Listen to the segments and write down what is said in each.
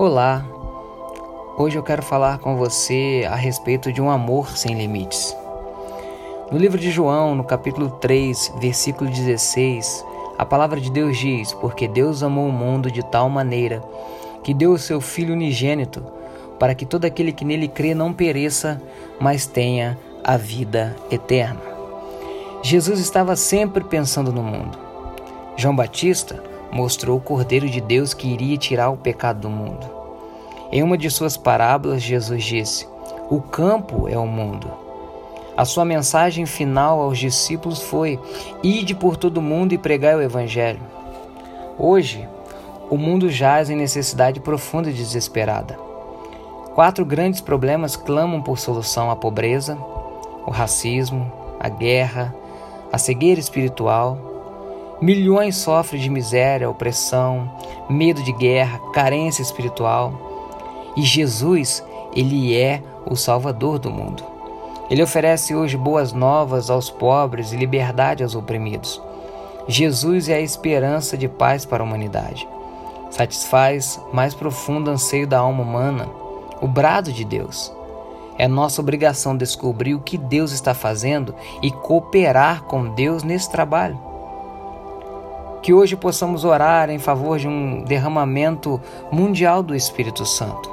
Olá, hoje eu quero falar com você a respeito de um amor sem limites. No livro de João, no capítulo 3, versículo 16, a palavra de Deus diz: Porque Deus amou o mundo de tal maneira que deu o seu Filho unigênito, para que todo aquele que nele crê não pereça, mas tenha a vida eterna. Jesus estava sempre pensando no mundo. João Batista mostrou o Cordeiro de Deus que iria tirar o pecado do mundo. Em uma de suas parábolas, Jesus disse: O campo é o mundo. A sua mensagem final aos discípulos foi: Ide por todo o mundo e pregai o Evangelho. Hoje, o mundo jaz em necessidade profunda e desesperada. Quatro grandes problemas clamam por solução: a pobreza, o racismo, a guerra, a cegueira espiritual Milhões sofrem de miséria, opressão, medo de guerra, carência espiritual. E Jesus, ele é o Salvador do mundo. Ele oferece hoje boas novas aos pobres e liberdade aos oprimidos. Jesus é a esperança de paz para a humanidade. Satisfaz mais profundo anseio da alma humana, o brado de Deus. É nossa obrigação descobrir o que Deus está fazendo e cooperar com Deus nesse trabalho. Que hoje possamos orar em favor de um derramamento mundial do Espírito Santo.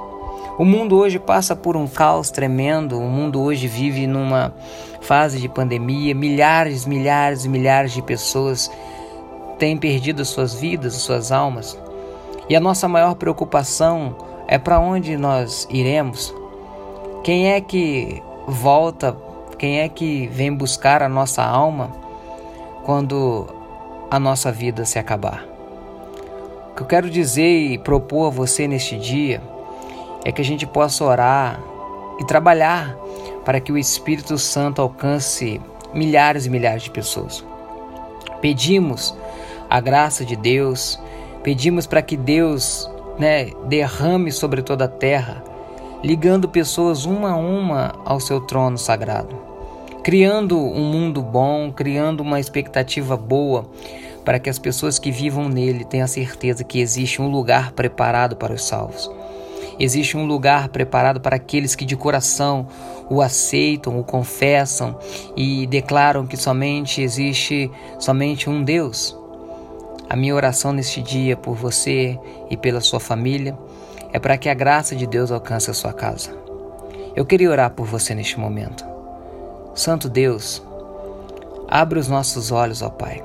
O mundo hoje passa por um caos tremendo, o mundo hoje vive numa fase de pandemia, milhares, milhares e milhares de pessoas têm perdido suas vidas, suas almas. E a nossa maior preocupação é para onde nós iremos. Quem é que volta, quem é que vem buscar a nossa alma quando a nossa vida se acabar. O que eu quero dizer e propor a você neste dia é que a gente possa orar e trabalhar para que o Espírito Santo alcance milhares e milhares de pessoas. Pedimos a graça de Deus, pedimos para que Deus né, derrame sobre toda a terra, ligando pessoas uma a uma ao seu trono sagrado criando um mundo bom, criando uma expectativa boa para que as pessoas que vivam nele tenham certeza que existe um lugar preparado para os salvos. Existe um lugar preparado para aqueles que de coração o aceitam, o confessam e declaram que somente existe somente um Deus. A minha oração neste dia por você e pela sua família é para que a graça de Deus alcance a sua casa. Eu queria orar por você neste momento. Santo Deus, abre os nossos olhos, ó Pai.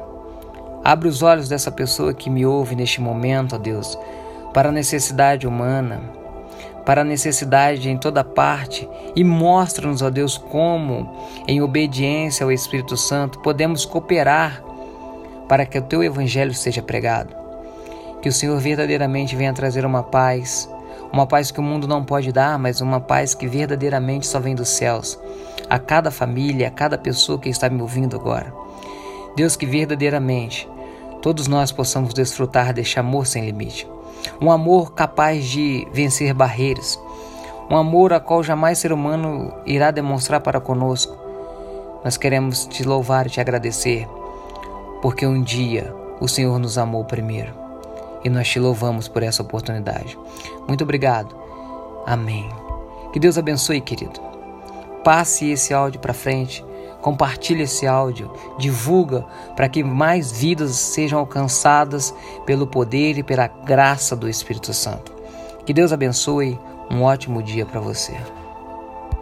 Abre os olhos dessa pessoa que me ouve neste momento, ó Deus, para a necessidade humana, para a necessidade em toda parte e mostra-nos, ó Deus, como, em obediência ao Espírito Santo, podemos cooperar para que o teu evangelho seja pregado. Que o Senhor verdadeiramente venha trazer uma paz, uma paz que o mundo não pode dar, mas uma paz que verdadeiramente só vem dos céus a cada família, a cada pessoa que está me ouvindo agora. Deus, que verdadeiramente todos nós possamos desfrutar deste amor sem limite. Um amor capaz de vencer barreiras. Um amor a qual jamais ser humano irá demonstrar para conosco. Nós queremos te louvar e te agradecer, porque um dia o Senhor nos amou primeiro. E nós te louvamos por essa oportunidade. Muito obrigado. Amém. Que Deus abençoe, querido passe esse áudio para frente, compartilhe esse áudio, divulga para que mais vidas sejam alcançadas pelo poder e pela graça do Espírito Santo. Que Deus abençoe, um ótimo dia para você.